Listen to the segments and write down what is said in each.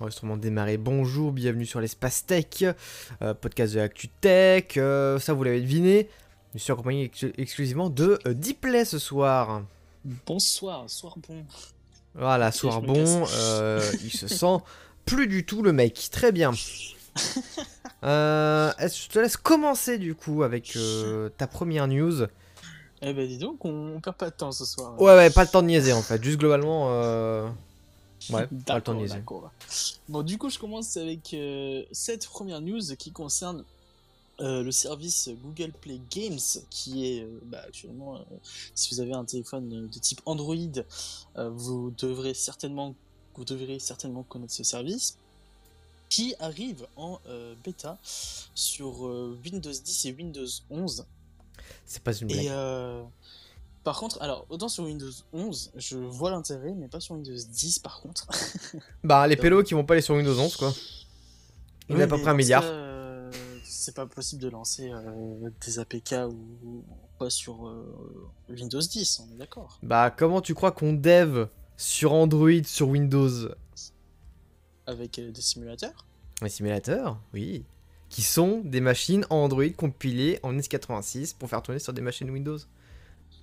Enregistrement démarré. Bonjour, bienvenue sur l'espace tech, euh, podcast de l'actu tech. euh, ça, vous l'avez deviné. Je suis accompagné ex- exclusivement de euh, Deeplay ce soir. Bonsoir, soir bon. Voilà, soir bon. euh, il se sent plus du tout le mec. Très bien. Je te laisse commencer du coup avec ta première news? Eh ben dis donc, on, on perd pas de temps ce soir. Ouais, ouais, pas le temps de niaiser en fait. Juste globalement, ouais, D'accord. Bon, du coup, je commence avec euh, cette première news qui concerne euh, le service Google Play Games, qui est euh, bah, actuellement, si vous avez un téléphone de type Android, vous devrez certainement, vous devrez certainement connaître ce service, qui arrive en bêta sur Windows 10 et Windows 11. C'est pas une blague. Et par contre, alors autant sur Windows 11, je vois l'intérêt, mais pas sur Windows 10 par contre. Bah, les pélos qui vont pas aller sur Windows 11 quoi. Il en a à peu Oui, près un milliard. euh, C'est pas possible de lancer euh, des APK ou pas sur euh, Windows 10, on est d'accord. Bah, comment tu crois qu'on dev sur Android, sur Windows? Avec des simulateurs? Un simulateur Oui. Qui sont des machines Android compilées en x86 pour faire tourner sur des machines Windows.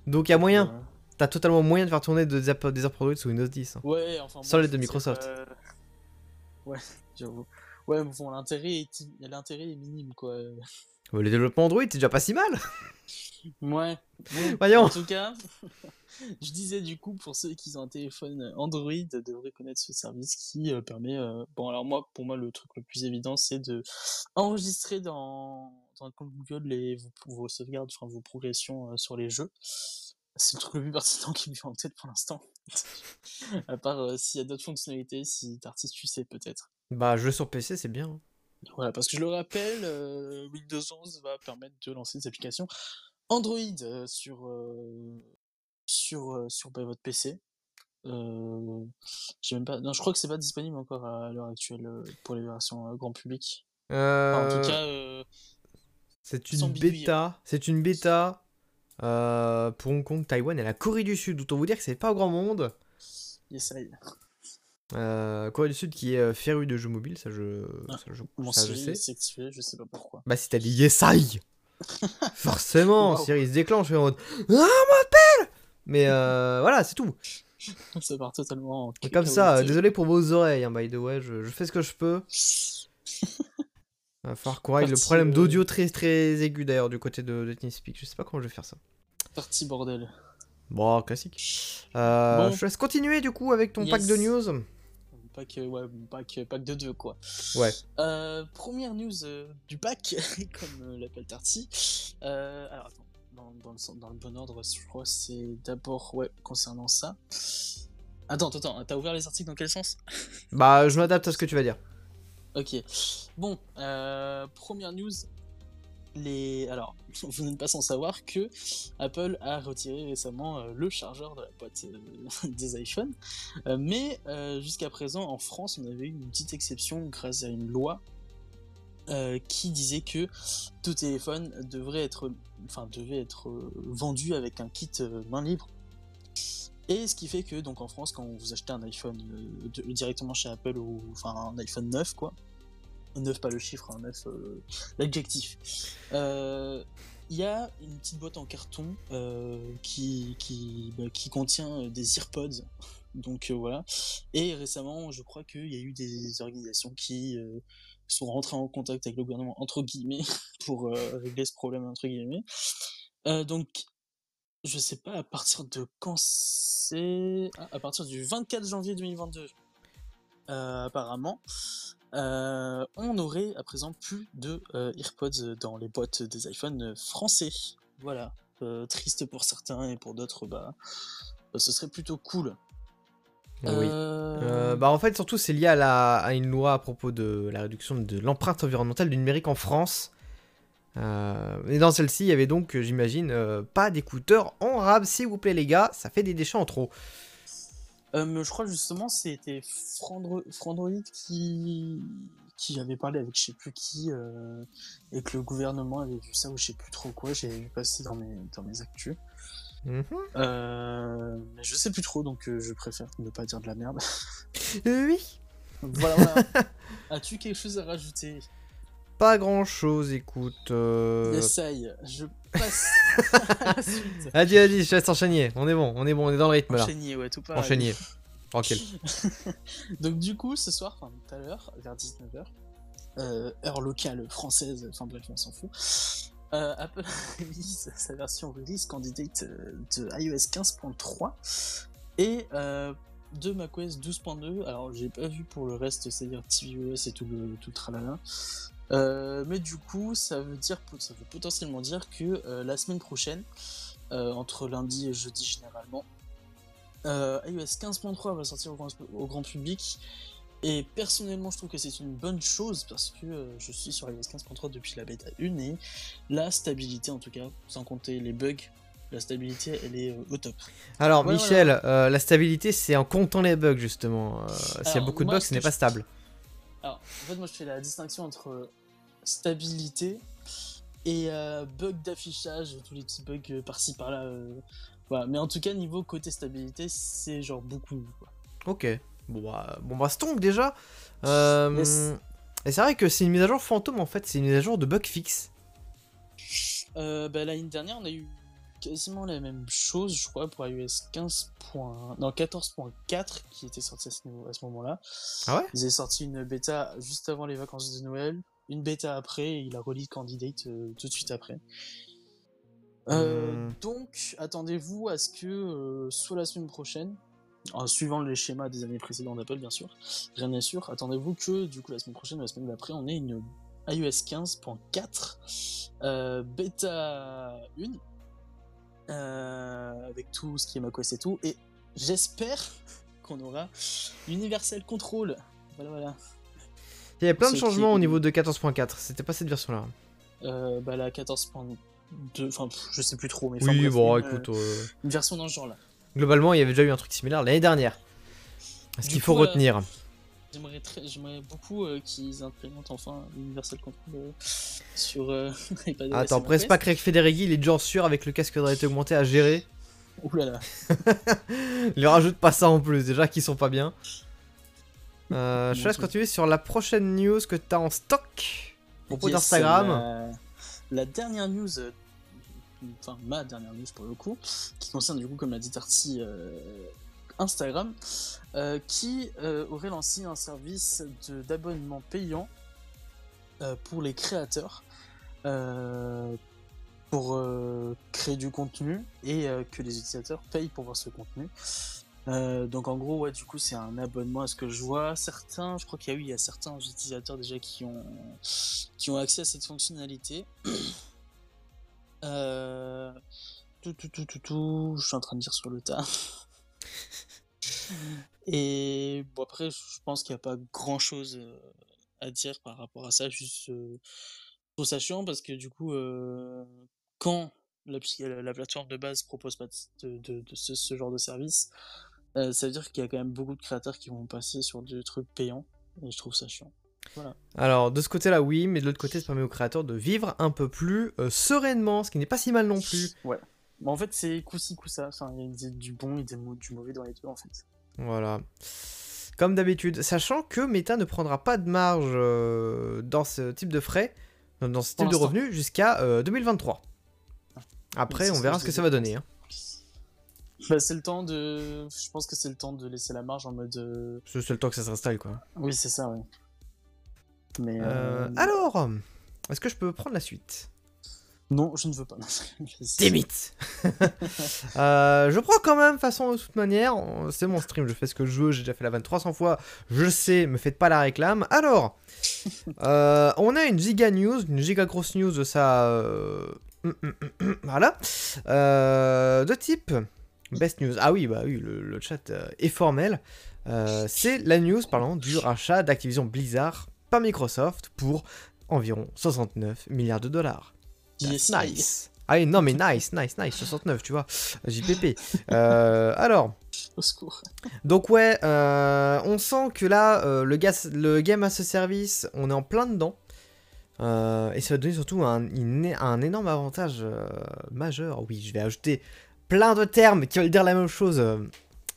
Donc, il y a moyen. Euh, T'as totalement moyen de faire tourner des apps, des apps Android sur Windows 10. hein. ouais, enfin. Sans bon, l'aide de Microsoft. pas- Ouais, j'avoue. Ouais, mais bon, l'intérêt est, l'intérêt est minime quoi. Ouais, Le développement Android, c'est déjà pas si mal. Ouais. Bon, Voyons. En tout cas, je disais du coup pour ceux qui ont un téléphone Android devraient connaître ce service qui euh, permet. euh, Bon alors moi, pour moi le truc le plus évident c'est de enregistrer dans dans le compte Google les vos, vos sauvegardes, enfin vos progressions euh, sur les jeux. C'est le truc le plus pertinent qui me vient en tête pour l'instant. à part euh, s'il y a d'autres fonctionnalités, si t'artiste tu sais peut-être. Bah, jeu sur PC, c'est bien. hein. Voilà, parce que je le rappelle, euh, Windows 11 va permettre de lancer des applications Android sur, sur, sur bah, votre PC. Euh, même pas, non, je crois que c'est pas disponible encore à l'heure actuelle pour les versions grand public. Enfin, en tout cas, euh, c'est une bêta. C'est une bêta euh, pour Hong Kong, Taïwan et la Corée du Sud. Autant vous dire que c'est pas au grand monde. yes, I. Euh, Corée du Sud qui est euh, féru de jeux mobiles, ça je, Ah, ça, je, Mon ça, je Siri sais. je sais pas pourquoi. Bah si t'as dit yes I Forcément, Wow. Siri se déclenche en mode Ah m'appelle Mais euh, voilà, c'est tout. Ça part totalement en Et comme ça, désolé pour vos oreilles, hein, by the way, je, je fais ce que je peux. Il va falloir qu'on règle le problème euh, d'audio très très aigu d'ailleurs du côté de, de TeamSpeak. Je sais pas comment je vais faire ça. Parti bordel. Bon, classique. Euh, Bon. Je te laisse continuer du coup avec ton pack de news. Pas que, ouais, pas que de deux, quoi. Ouais. Euh, première news euh, du pack, comme euh, l'appelle Tarty. Euh, alors, attends, dans, dans le, dans le bon ordre, je crois que c'est d'abord, ouais, concernant ça. Attends, attends, attends, t'as ouvert les articles dans quel sens? Bah, je m'adapte à ce que tu vas dire. Ok. Bon, euh, première news. Les... Alors, vous n'êtes pas sans savoir que Apple a retiré récemment euh, le chargeur de la boîte euh, des iPhones. Mais jusqu'à présent, en France, on avait eu une petite exception grâce à une loi qui disait que tout téléphone devrait être, enfin, devait être vendu avec un kit main libre. Et ce qui fait que, donc en France, quand vous achetez un iPhone directement chez Apple ou enfin un iPhone 9, quoi, 9 pas le chiffre, hein, 9 euh, l'adjectif, euh, il y a une petite boîte en carton euh, qui, qui, bah, contient des AirPods. Donc voilà. Et récemment, je crois qu'il y a eu des organisations qui sont rentrées en contact avec le gouvernement, entre guillemets, pour régler ce problème, entre guillemets. Donc, je sais pas à partir de quand c'est. Ah, à partir du 24 janvier 2022, euh, apparemment, euh, on aurait à présent plus de euh, AirPods dans les boîtes des iPhones français. Voilà. Euh, triste pour certains et pour d'autres, bah, ce serait plutôt cool. Oui. Euh, Euh, bah en fait surtout c'est lié à, la, à une loi à propos de la réduction de l'empreinte environnementale du numérique en France. Et dans celle-ci il y avait donc j'imagine pas d'écouteurs en rab s'il vous plaît les gars, ça fait des déchets en trop. Euh, je crois justement c'était Frandro- Frandroid qui qui avait parlé avec je sais plus qui euh, et que le gouvernement avait vu ça ou je sais plus trop quoi j'avais vu passer dans mes dans mes actus Mhm. euh, mais je sais plus trop donc euh, je préfère ne pas dire de la merde oui. Voilà, voilà. As-tu quelque chose à rajouter? Pas grand chose, écoute. Euh... Essaye, je Vas-y, vas-y, je te laisse enchaîner. On est bon, on est bon, on est dans le rythme là. Enchaîner, ouais, tout. Enchaîner. Tranquille. Donc du coup, ce soir, enfin tout à l'heure, vers 19h, euh, heure locale française, enfin bref, on s'en fout, euh, Apple release sa version release candidate euh, de iOS 15.3 et euh, de macOS 12.2. Alors j'ai pas vu pour le reste, c'est-à-dire tvOS et tout le, tout le tralala. Euh, mais du coup, ça veut dire, ça veut potentiellement dire que euh, la semaine prochaine, euh, entre lundi et jeudi généralement, iOS 15.3 va sortir au grand, au grand public. Et personnellement, je trouve que c'est une bonne chose parce que je suis sur iOS 15.3 depuis la bêta 1 et la stabilité, en tout cas, sans compter les bugs, la stabilité elle est au top. Alors, Ouais, Michel, la stabilité, c'est en comptant les bugs, justement. S'il y a beaucoup de bugs, ce n'est pas stable. Alors, en fait, moi je fais la distinction entre stabilité et euh, bug d'affichage, tous les petits bugs euh, par-ci par-là. euh, voilà. Mais en tout cas, niveau côté stabilité, c'est genre beaucoup. quoi. Ok. Bon, bah, bon, bah stonk déjà. Euh. Et c'est vrai que c'est une mise à jour fantôme en fait, c'est une mise à jour de bug fixe. Bah, L'année dernière, on a eu quasiment la même chose, je crois, pour iOS 15. Non, 14.4 qui était sorti à ce, niveau- à ce moment-là. Ah ouais? Ils avaient sorti une bêta juste avant les vacances de Noël, une bêta après, et il a release Candidate euh, tout de suite après. Euh, Hmm. Donc, attendez-vous à ce que, euh, soit la semaine prochaine, en suivant les schémas des années précédentes d'Apple, bien sûr, rien n'est sûr, attendez-vous que, du coup, la semaine prochaine ou la semaine d'après, on ait une iOS 15.4 euh, bêta 1, euh, avec tout ce qui est macOS et tout, et j'espère qu'on aura Universal Control. Voilà, voilà. Il y avait plein de qui changements au niveau de 14.4, c'était pas cette version là. Euh, bah, la 14.2, enfin, je sais plus trop, mais Oui, bref, bon, une, écoute, euh, une version dans ce genre-là. globalement, il y avait déjà eu un truc similaire l'année dernière. Ce qu'il faut euh, retenir. J'aimerais très- j'aimerais beaucoup euh, qu'ils implémentent enfin Universal Control euh, sur euh. Attends, presse pas Craig Federighi, il est déjà sûr avec le casque de réalité augmentée à gérer. Ouh là là. Il leur rajoute pas ça en plus, déjà qu'ils sont pas bien. Euh, je te laisse continuer sur la prochaine news que t'as en stock. Propos Yes, d'Instagram. La... la dernière news, enfin ma dernière news pour le coup, qui concerne du coup, comme l'a dit Tarty, euh, Instagram, euh, qui euh, aurait lancé un service d'abonnement payant euh, pour les créateurs. pour créer du contenu et que les utilisateurs payent pour voir ce contenu. Donc en gros, ouais, du coup, c'est un abonnement à ce que je vois. Certains, je crois qu'il y a eu, il y a certains utilisateurs déjà qui ont, qui ont accès à cette fonctionnalité. Tout, tout, tout, tout, tout, je suis en train de dire sur le tas. Et bon, après, je pense qu'il n'y a pas grand chose à dire par rapport à ça, juste euh, je trouve ça chiant parce que du coup, euh, quand la, la, la plateforme de base propose pas de, de, de ce, ce genre de service, euh, ça veut dire qu'il y a quand même beaucoup de créateurs qui vont passer sur des trucs payants et je trouve ça chiant. Voilà. Alors, de ce côté-là, oui, mais de l'autre côté, ça permet aux créateurs de vivre un peu plus euh, sereinement, ce qui n'est pas si mal non plus. Ouais. Bon, en fait, c'est coup-ci, coup-ça. Enfin, il y a du bon et du mauvais dans les deux, en fait. Voilà. Comme d'habitude, sachant que Meta ne prendra pas de marge euh, dans ce type de frais, dans- dans ce type de revenus, jusqu'à euh, 2023. Après, c'est on verra ce que ça va donner. hein. Bah, c'est le temps de. Je pense que c'est le temps de laisser la marge en mode. euh, C'est le temps que ça s'installe, quoi. Oui, c'est ça, oui. Mais. Euh, euh, alors, est-ce que je peux prendre la suite? Non, je ne veux pas. It Euh, Je prends quand même, de façon, de toute manière, c'est mon stream, je fais ce que je veux, j'ai déjà fait la vanne 300 fois, je sais, me faites pas la réclame. Alors, euh, on a une giga news, une giga grosse news de ça... euh, hum, hum, hum, voilà. Euh, de type... Best news. Ah oui, bah oui, le, le chat est formel. Euh, c'est la news parlant du rachat d'Activision Blizzard par Microsoft pour environ 69 milliards de dollars. Yes, nice. Ah oui, non mais nice, nice, nice, 69, tu vois. JPP. Euh, alors, Au secours. donc ouais, euh, on sent que là, euh, le, gas, le game as a service, on est en plein dedans. Euh, et ça va donner surtout un, une- un énorme avantage euh, majeur. Oui, je vais ajouter plein de termes qui veulent dire la même chose euh,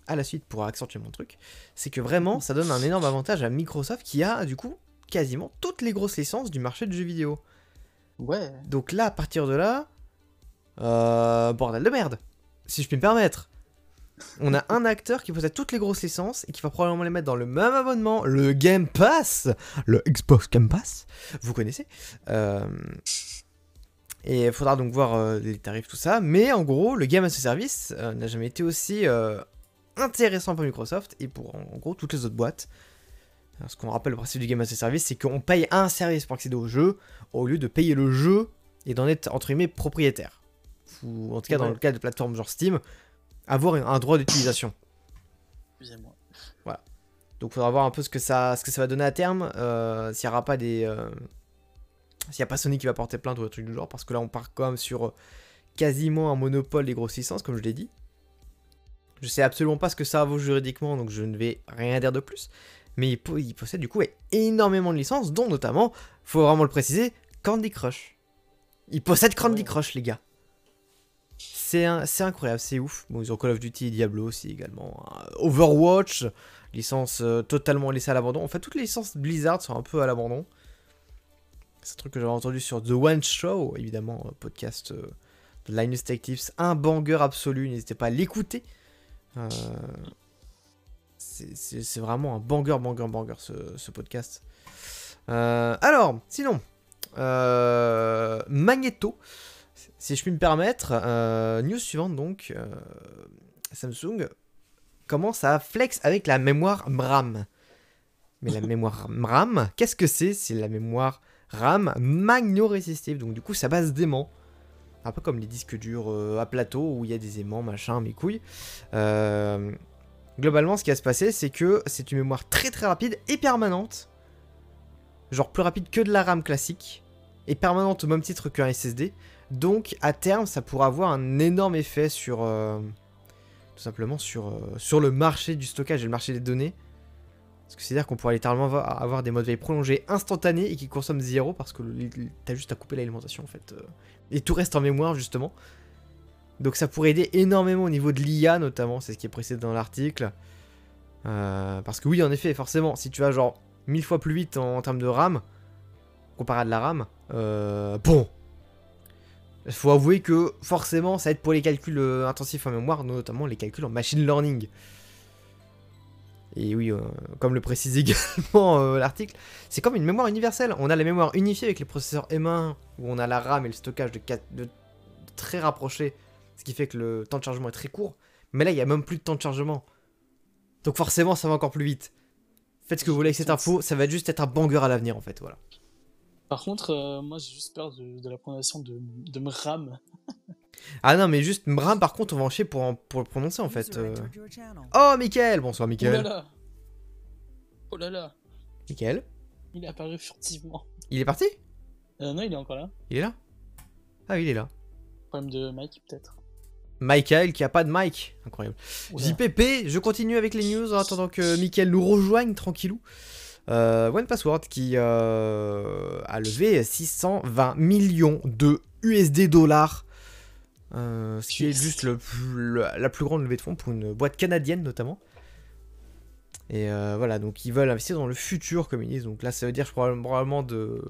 à la suite pour accentuer mon truc, c'est que vraiment, ça donne un énorme avantage à Microsoft qui a du coup quasiment toutes les grosses licences du marché du jeu vidéo. Ouais. Donc là, à partir de là, euh, bordel de merde, si je puis me permettre. On a un acteur qui possède toutes les grosses licences et qui va probablement les mettre dans le même abonnement, le Game Pass, le Xbox Game Pass, vous connaissez. Euh, et il faudra donc voir euh, les tarifs, tout ça. Mais en gros, le Game as a Service n'a jamais été aussi intéressant pour Microsoft et pour en gros toutes les autres boîtes. Ce qu'on rappelle le principe du Game as a Service, c'est qu'on paye un service pour accéder au jeu au lieu de payer le jeu et d'en être entre guillemets propriétaire. Ou en tout cas, dans le cas de plateformes genre Steam, avoir un droit d'utilisation. Excusez-moi. Donc, il faudra voir un peu ce que ça, ce que ça va donner à terme. euh, S'il n'y aura pas des. euh, S'il n'y a pas Sony qui va porter plainte ou un truc du genre, parce que là, on part quand même sur euh, quasiment un monopole des grosses licences, comme je l'ai dit. Je sais absolument pas ce que ça vaut juridiquement, donc je ne vais rien dire de plus. Mais il, po- il possède du coup énormément de licences, dont notamment, faut vraiment le préciser, Candy Crush. Il possède Candy. Crush, les gars. C'est incroyable, c'est ouf. Bon, ils ont Call of Duty et Diablo aussi également. hein. Overwatch, licence euh, totalement laissée à l'abandon. En fait, toutes les licences Blizzard sont un peu à l'abandon. C'est un truc que j'avais entendu sur The One Show, évidemment, euh, podcast euh, de Linus Tech Tips. Un banger absolu, n'hésitez pas à l'écouter. Euh, c'est- vraiment un banger, banger, banger ce, ce podcast. Euh, alors, sinon, euh, Magneto, si je puis me permettre, euh, news suivante donc, Samsung commence à flex avec la mémoire RAM. Mais la mémoire RAM, qu'est-ce que c'est? C'est la mémoire RAM magno-résistive, donc du coup ça base d'aimants. Un peu comme les disques durs euh, à plateau où il y a des aimants, machin, mes couilles. Euh, globalement, ce qui va se passer, c'est que c'est une mémoire très très rapide et permanente. Genre plus rapide que de la RAM classique. Et permanente au même titre qu'un SSD. Donc à terme, ça pourra avoir un énorme effet sur... euh, tout simplement sur, euh, sur le marché du stockage et le marché des données. Parce que c'est-à-dire qu'on pourra littéralement avoir, des modes veille prolongés instantanés et qui consomment zéro parce que t'as juste à couper l'alimentation en fait. euh, et tout reste en mémoire justement. Donc ça pourrait aider énormément au niveau de l'IA notamment, c'est ce qui est précisé dans l'article. Euh, parce que oui, en effet, forcément, si tu vas genre 1000 fois plus vite en, termes de RAM, comparé à de la RAM, euh, bon. Il faut avouer que forcément, ça aide pour les calculs euh, intensifs en mémoire, notamment les calculs en machine learning. Et oui, euh, comme le précise également l'article, c'est comme une mémoire universelle. On a la mémoire unifiée avec les processeurs M1, où on a la RAM et le stockage de, quatre- de très rapprochés, ce qui fait que le temps de chargement est très court. Mais là, il n'y a même plus de temps de chargement. Donc forcément, ça va encore plus vite. Faites ce que vous voulez avec cette info, ça va juste être un banger à l'avenir en fait, voilà. Par contre, euh, moi j'ai juste peur de, de la prononciation de, de Mram. Ah non, mais juste Mram, par contre, on va en chier pour, en- pour le prononcer en fait. euh. Oh, Mickaël Bonsoir, Oh là Mickaël. là Oh là là Mickaël Il est apparu furtivement. Il est parti? Euh, non, il est encore là. Il est là? Ah, oui, il est là. Problème de Mike, peut-être. Michael qui a pas de mic. Incroyable. JPP, je continue avec les news en attendant que Mickaël nous rejoigne tranquillou. Euh, One Password qui euh, a levé 620 millions de USD dollars. Euh, ce qui est juste le la plus grande levée de fonds pour une boîte canadienne notamment. Et euh, voilà, donc ils veulent investir dans le futur, comme ils disent. Donc là, ça veut dire probablement de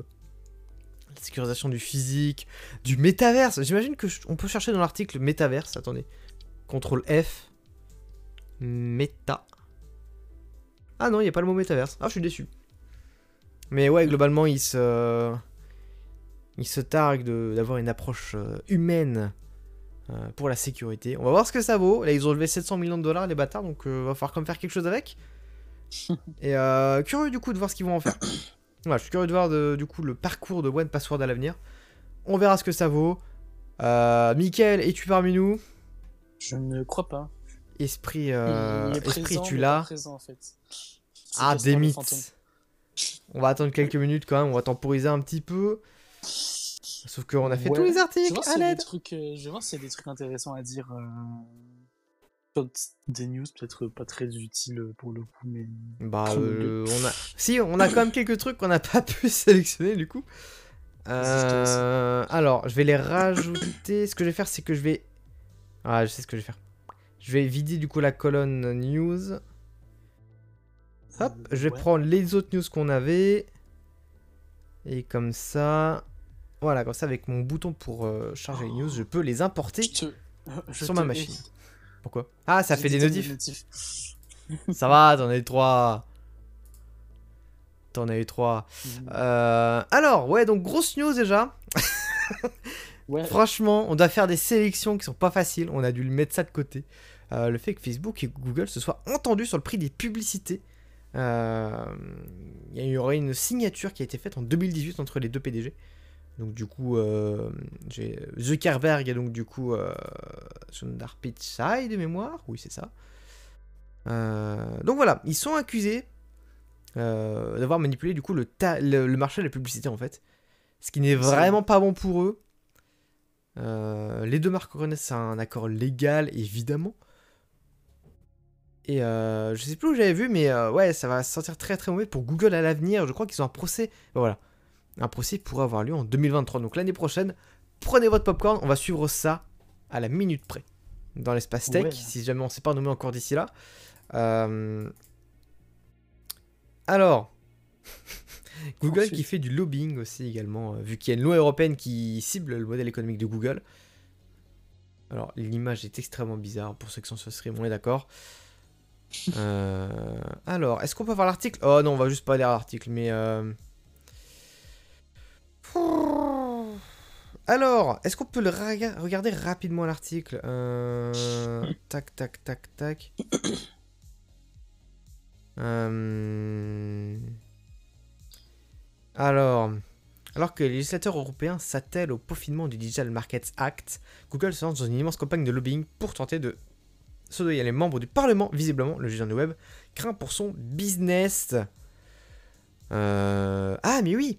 la sécurisation du physique, du métaverse. J'imagine que je- on peut chercher dans l'article métaverse. Attendez, contrôle F, méta. Ah non, il n'y a pas le mot métaverse. Ah, je suis déçu. Mais ouais, globalement, ils se, ils se targuent de- d'avoir une approche euh, humaine euh, pour la sécurité. On va voir ce que ça vaut. Là, ils ont levé 700 millions de dollars, les bâtards, donc euh, va falloir quand même faire quelque chose avec. Et euh, curieux du coup de voir ce qu'ils vont en faire. Voilà, je suis curieux de voir de- du coup le parcours de One Password à l'avenir. On verra ce que ça vaut. Euh, Mickaël, es-tu parmi nous? Je ne crois pas. Esprit, euh, esprit, présent, tu l'as en fait. Ah, des mythes. On va attendre quelques minutes quand même, on va temporiser un petit peu. Sauf qu'on a fait Ouais. tous les Je articles voir à l'aide. euh, je vais voir s'il y a des trucs intéressants à dire. Des news peut-être pas très utiles pour le coup, mais Bah, euh, on a. Si, on a quand même quelques trucs qu'on n'a pas pu sélectionner du coup. Euh, alors, je vais les rajouter. Ce que je vais faire, c'est que je vais. Ah, je sais ce que je vais faire. Je vais vider du coup la colonne news. Hop, je vais Ouais. prendre les autres news qu'on avait. Et comme ça. Voilà, comme ça, avec mon bouton pour euh, charger les news, je peux les importer Je te- je sur ma machine. Pourquoi Ah, ça fait des notifs. Ça va, t'en as eu trois. T'en as eu trois. Euh, alors, ouais, donc grosse news déjà. Ouais, Franchement, on doit faire des sélections qui sont pas faciles. On a dû le mettre ça de côté. Euh, le fait que Facebook et Google se soient entendus sur le prix des publicités. Euh, Il y aurait une signature qui a été faite en 2018 entre les deux PDG. Donc du coup, euh, j'ai Zuckerberg et donc du coup euh, Sundar Pichai de mémoire. Oui, c'est ça. Euh, donc voilà, ils sont accusés euh, d'avoir manipulé du coup le, ta- le, le marché de la publicité en fait. Ce qui n'est vraiment pas bon pour eux. Euh, les deux marques reconnaissent un accord légal, évidemment. Et euh, je sais plus où j'avais vu, mais euh, ouais, ça va se sentir très très mauvais pour Google à l'avenir. Je crois qu'ils ont un procès. Voilà. Un procès pourrait avoir lieu en 2023. Donc l'année prochaine, prenez votre popcorn, on va suivre ça à la minute près. Dans l'espace tech, Ouais. si jamais on ne s'est pas nommé encore d'ici là. Euh, Alors, Google Ensuite. qui fait du lobbying aussi également, euh, vu qu'il y a une loi européenne qui cible le modèle économique de Google. Alors, l'image est extrêmement bizarre pour ceux qui sont sur stream, on est d'accord. Euh, alors, est-ce qu'on peut voir l'article? Oh non, on va juste pas lire l'article, mais... euh, Alors, est-ce qu'on peut regarder rapidement l'article Euh, Tac, tac, tac, tac. Euh, Alors, alors que les législateurs européens s'attellent au peaufinement du Digital Markets Act, Google se lance dans une immense campagne de lobbying pour tenter de soudoyer les membres du Parlement. Visiblement, le géant du web craint pour son business. Euh, Ah, mais oui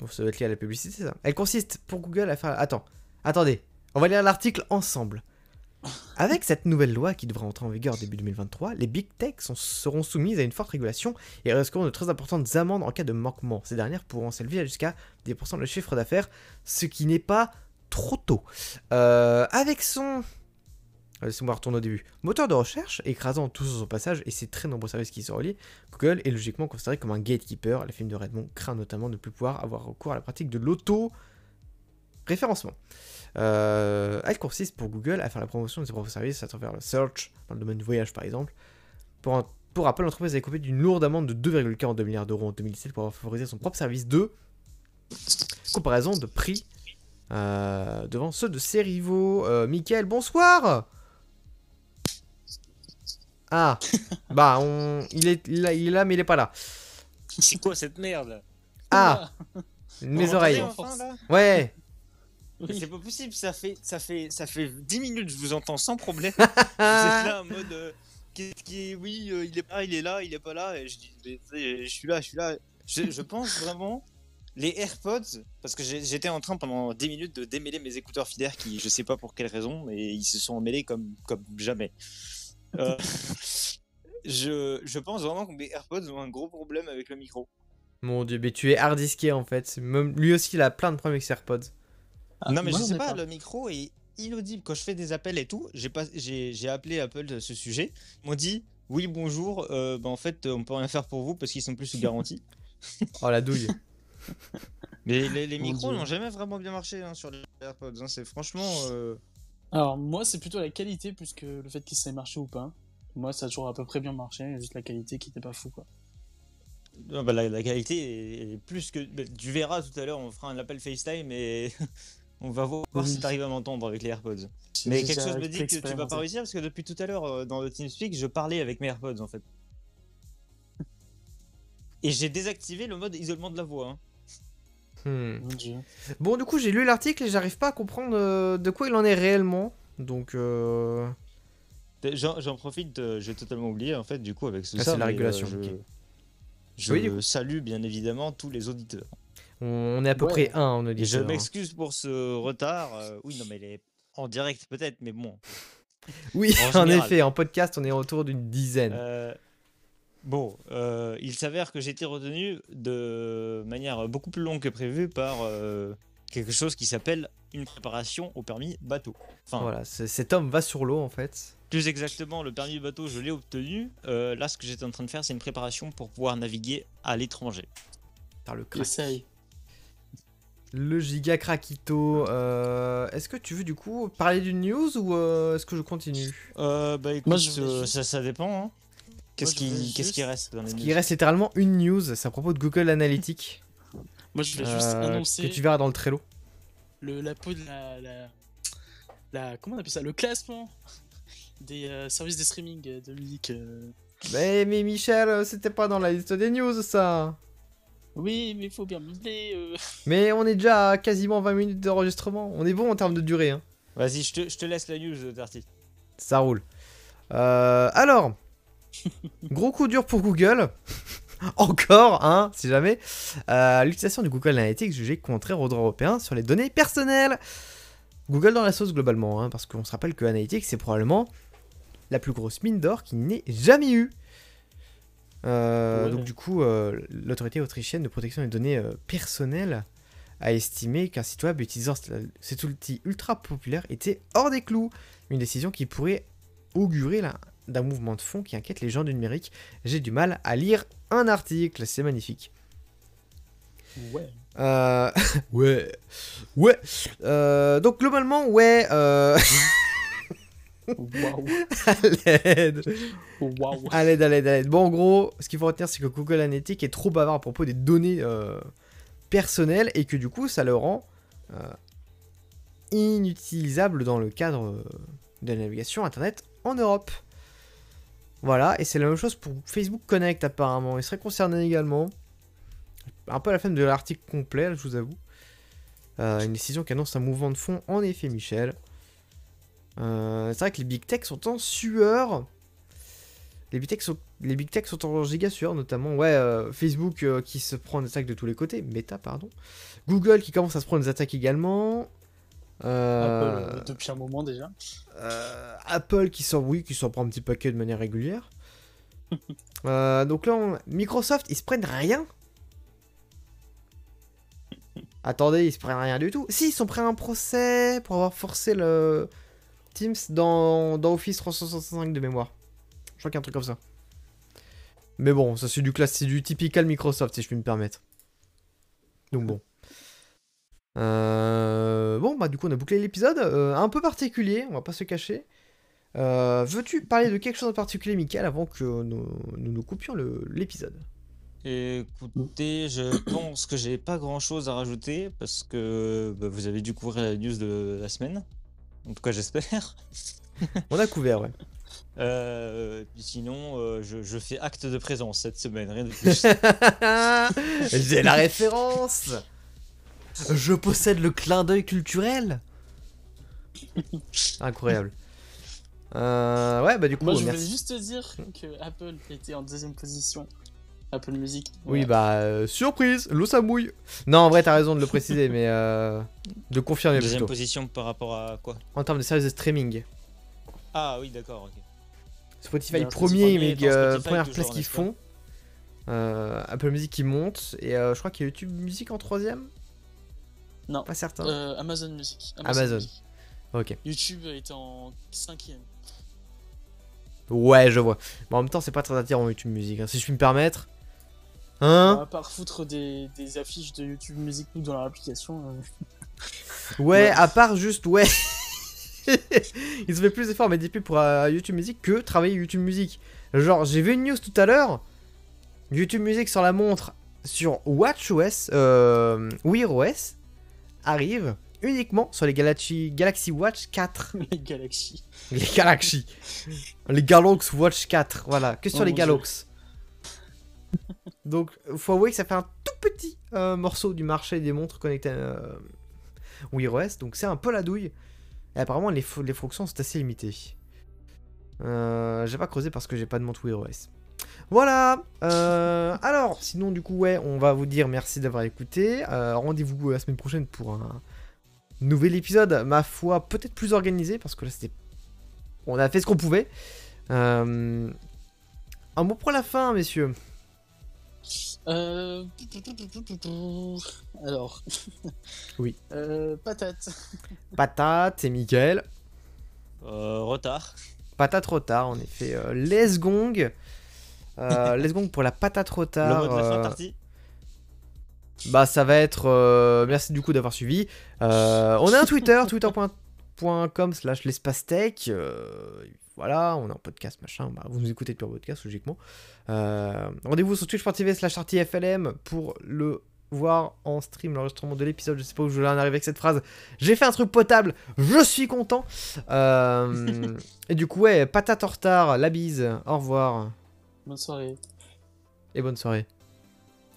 Bon, Ça doit être lié à la publicité, ça. Elle consiste pour Google à faire... Attends, attendez. On va lire l'article ensemble. Avec cette nouvelle loi qui devra entrer en vigueur début 2023, les big tech seront soumises à une forte régulation et risqueront de très importantes amendes en cas de manquement. Ces dernières pourront s'élever jusqu'à 10% de chiffre d'affaires, ce qui n'est pas trop tôt. Euh, avec son... Laissez-moi retourner au début. Moteur de recherche, écrasant tout sur son passage et ses très nombreux services qui se relient, Google est logiquement considéré comme un gatekeeper. La firme de Redmond craint notamment de ne plus pouvoir avoir recours à la pratique de l'auto-référencement. Euh, elle consiste pour Google à faire la promotion de ses propres services à travers le search, dans le domaine du voyage par exemple. Pour, un- l'entreprise a écopé d'une lourde amende de 2,42 milliards d'euros en 2017 pour avoir favorisé son propre service de comparaison de prix euh, devant ceux de ses rivaux. Euh, Mickaël, bonsoir Ah, bah, on... il, est, il, est- il est là, mais il est pas là. C'est quoi cette merde? Ah, mes Vous oreilles. m'entendez enfin, là? Ouais, C'est pas possible, ça fait, ça, fait, ça fait 10 minutes que je vous entends sans problème. vous êtes là en mode. euh, qui est. Oui, euh, il est pas, il est là, il est pas là. Et je dis, mais, tu sais, je suis là, je suis là. Je, je pense vraiment. Les AirPods, parce que j'étais en train pendant 10 minutes de démêler mes écouteurs filaires qui, je sais pas pour quelle raison, mais ils se sont emmêlés comme, comme jamais. Euh, je, je pense vraiment que mes AirPods ont un gros problème avec le micro. mon dieu, mais tu es hard disqué en fait. Même, lui aussi, il a plein de problèmes avec ses AirPods. Ah, non mais moi, je sais ai pas, le micro est inaudible quand je fais des appels et tout. J'ai pas, j'ai, j'ai appelé Apple de ce sujet. Ils m'ont dit oui bonjour. euh, bah en fait on peut rien faire pour vous parce qu'ils sont plus sous garantie. Oh la douille. mais les, micros n'ont jamais vraiment bien marché hein, sur les AirPods. hein. C'est franchement. euh, Alors, moi, c'est plutôt la qualité plus que le fait qu'il s'est marché ou pas. Moi, ça a toujours à peu près bien marché, juste la qualité qui était pas fou, quoi. non, bah, la, la qualité est, est plus que. bah, tu verras tout à l'heure, on fera un appel FaceTime et on va voir Oui. si t'arrives à m'entendre avec les AirPods. Mais quelque chose me dit que tu vas pas réussir parce que depuis tout à l'heure euh, dans le TeamSpeak, je parlais avec mes AirPods en fait. Et j'ai désactivé le mode isolement de la voix. hein. Hmm. Bon, du coup, j'ai lu l'article et j'arrive pas à comprendre euh, de quoi il en est réellement. Donc, euh... J'en j'en profite, euh, j'ai totalement oublié en fait du coup avec tout Ah, ça. c'est la régulation, je Oui, salue bien évidemment tous les auditeurs. on est à peu Ouais. près un en Et je hein. m'excuse pour ce retard. oui, non mais il est en direct peut-être, mais bon. Oui, En effet, en podcast, on est autour d'une dizaine. Bon, euh, il s'avère que j'ai été retenu de manière beaucoup plus longue que prévu par euh, quelque chose qui s'appelle une préparation au permis bateau. Enfin, Voilà, cet homme va sur l'eau en fait. Plus exactement, le permis bateau, je l'ai obtenu. Euh, là, ce que j'étais en train de faire, c'est une préparation pour pouvoir naviguer à l'étranger. Par le crack. Essaye. Le giga craquito. euh, est-ce que tu veux du coup parler d'une news ou euh, est-ce que je continue? Euh, bah écoute, Moi, je ça dépend. hein. Qu'est-ce qui, qu'est-ce qui reste dans les Il news reste littéralement une news, c'est à propos de Google Analytics. Moi, je voulais juste euh, annoncer que tu verras dans le Trello. le, la peau de la, la, la- Comment on appelle ça? Le classement des euh, services de streaming euh, de musique. euh. Mais, mais Michel, c'était pas dans la liste des news ça. Oui, mais il faut bien meubler. euh. Mais on est déjà à quasiment 20 minutes d'enregistrement. On est bon en termes de durée. Hein. Vas-y, je te, je te laisse la news, Darty. Ça roule. Euh, alors, gros coup dur pour Google. Encore, hein, si jamais. Euh, L'utilisation du Google Analytics jugée contraire au droit européen sur les données personnelles. Google dans la sauce globalement, hein, parce qu'on se rappelle que Analytics c'est probablement la plus grosse mine d'or qu'il n'ait jamais eu. Euh, Ouais. Donc du coup, euh, l'autorité autrichienne de protection des données personnelles a estimé qu'un site web utilisant ce- cet outil ultra populaire était hors des clous. Une décision qui pourrait augurer là, d'un mouvement de fond qui inquiète les gens du numérique. J'ai du mal à lire un article, c'est magnifique. Ouais. Euh, ouais, ouais. Euh, donc globalement, ouais. Euh... Waouh. à l'aide, Waouh. à l'aide, à l'aide, à l'aide. Bon, en gros, ce qu'il faut retenir, c'est que Google Analytics est trop bavard à propos des données euh, personnelles et que du coup, ça le rend euh, inutilisable dans le cadre de la navigation Internet en Europe. Voilà, et c'est la même chose pour Facebook Connect apparemment. Il serait concerné également. Un peu à la fin de l'article complet, je vous avoue. Euh, une décision qui annonce un mouvement de fond, en effet, Michel. Euh, c'est vrai que les big tech sont en sueur. Les big tech sont, en giga sueur, notamment ouais, euh, Facebook qui se prend des attaques de tous les côtés, Meta, pardon. Google qui commence à se prendre des attaques également. Euh, Apple, euh, depuis un moment déjà. euh, Apple qui sort, oui, qui s'en prend un petit paquet de manière régulière. Euh, donc là, on- Microsoft, ils se prennent rien. Attendez, ils se prennent rien du tout. Si, ils sont pris un procès pour avoir forcé le Teams dans, dans Office 365 de mémoire. Je crois qu'il y a un truc comme ça. Mais bon, ça c'est du classe, c'est du typical Microsoft si je puis me permettre. Donc bon. Euh, bon, bah du coup on a bouclé l'épisode, euh, un peu particulier, on va pas se cacher. Euh, Veux-tu parler de quelque chose en particulier, Michael, avant que nous nous, nous coupions l'épisode? Écoutez, je pense que j'ai pas grand chose à rajouter parce que bah, vous avez dû couvrir la news de la semaine. En tout cas, j'espère. On a couvert, ouais. Euh, puis sinon, euh, je, je fais acte de présence cette semaine, rien de plus. J'ai la référence Je possède le clin d'œil culturel Incroyable. Euh, ouais, bah du coup, Moi, je voulais merci. juste te dire que Apple était en deuxième position. Apple Music. Oui, bah, euh, surprise, l'eau ça mouille. Non, en vrai, t'as raison de le préciser, mais euh, de confirmer Deuxième plutôt. position par rapport à quoi? En termes de services de streaming. Ah oui, d'accord, ok. Spotify premier, mais euh, Spotify première place qu'ils font. Euh, Apple Music qui monte, et euh, je crois qu'il y a YouTube Music en troisième Non. Pas certain. Euh, Amazon Music. Amazon. Music. Ok. YouTube est en cinquième. Ouais, je vois. Mais en même temps, c'est pas très attirant YouTube Music, hein, si je puis me permettre. Hein à part foutre des, des affiches de YouTube Music nous dans leur application. euh, Ouais, Ouais. à part juste, ouais. Ils ont fait plus d'efforts à mettre des pubs pour euh, YouTube Music que travailler YouTube Music. Genre, j'ai vu une news tout à l'heure. YouTube Music sur la montre sur WatchOS, euh, Wear OS, arrive uniquement sur les Galaxy, Galaxy Watch 4. les Galaxy. Les Galaxy. les Galaxy Watch 4. Voilà, que sur Oh les. Galaxy. Donc, faut avouer que ça fait un tout petit euh, morceau du marché des montres connectées euh, Wear OS. Donc, c'est un peu la douille. Et apparemment, les, les fonctions sont assez limitées. Euh, j'ai pas creusé parce que j'ai pas de montre Wear OS. Voilà. euh, alors, sinon, du coup, ouais, on va vous dire merci d'avoir écouté. Euh, Rendez-vous la semaine prochaine pour un nouvel épisode, ma foi, peut-être plus organisé parce que là, c'était. On a fait ce qu'on pouvait. Euh, Un mot pour la fin, messieurs. Euh... Alors. Oui. Euh, patate. Patate et Mickaël. Euh, retard. patate trop tard, en effet. Euh, les gong. Euh, les gong pour la patate trop Le tard. mot de la fin, euh, bah, ça va être. euh, merci du coup d'avoir suivi. Euh, on a un Twitter, twitter.com slash l'espace tech. euh, voilà, on a un podcast, machin. Bah, vous nous écoutez depuis un podcast, logiquement. Rendez-vous sur twitch.tv slash FLM pour le voir en stream, l'enregistrement de l'épisode. Je sais pas où je voulais en arriver avec cette phrase. J'ai fait un truc potable, je suis content. Et du coup, ouais, patate en retard, la bise, au revoir Bonne soirée. et bonne soirée.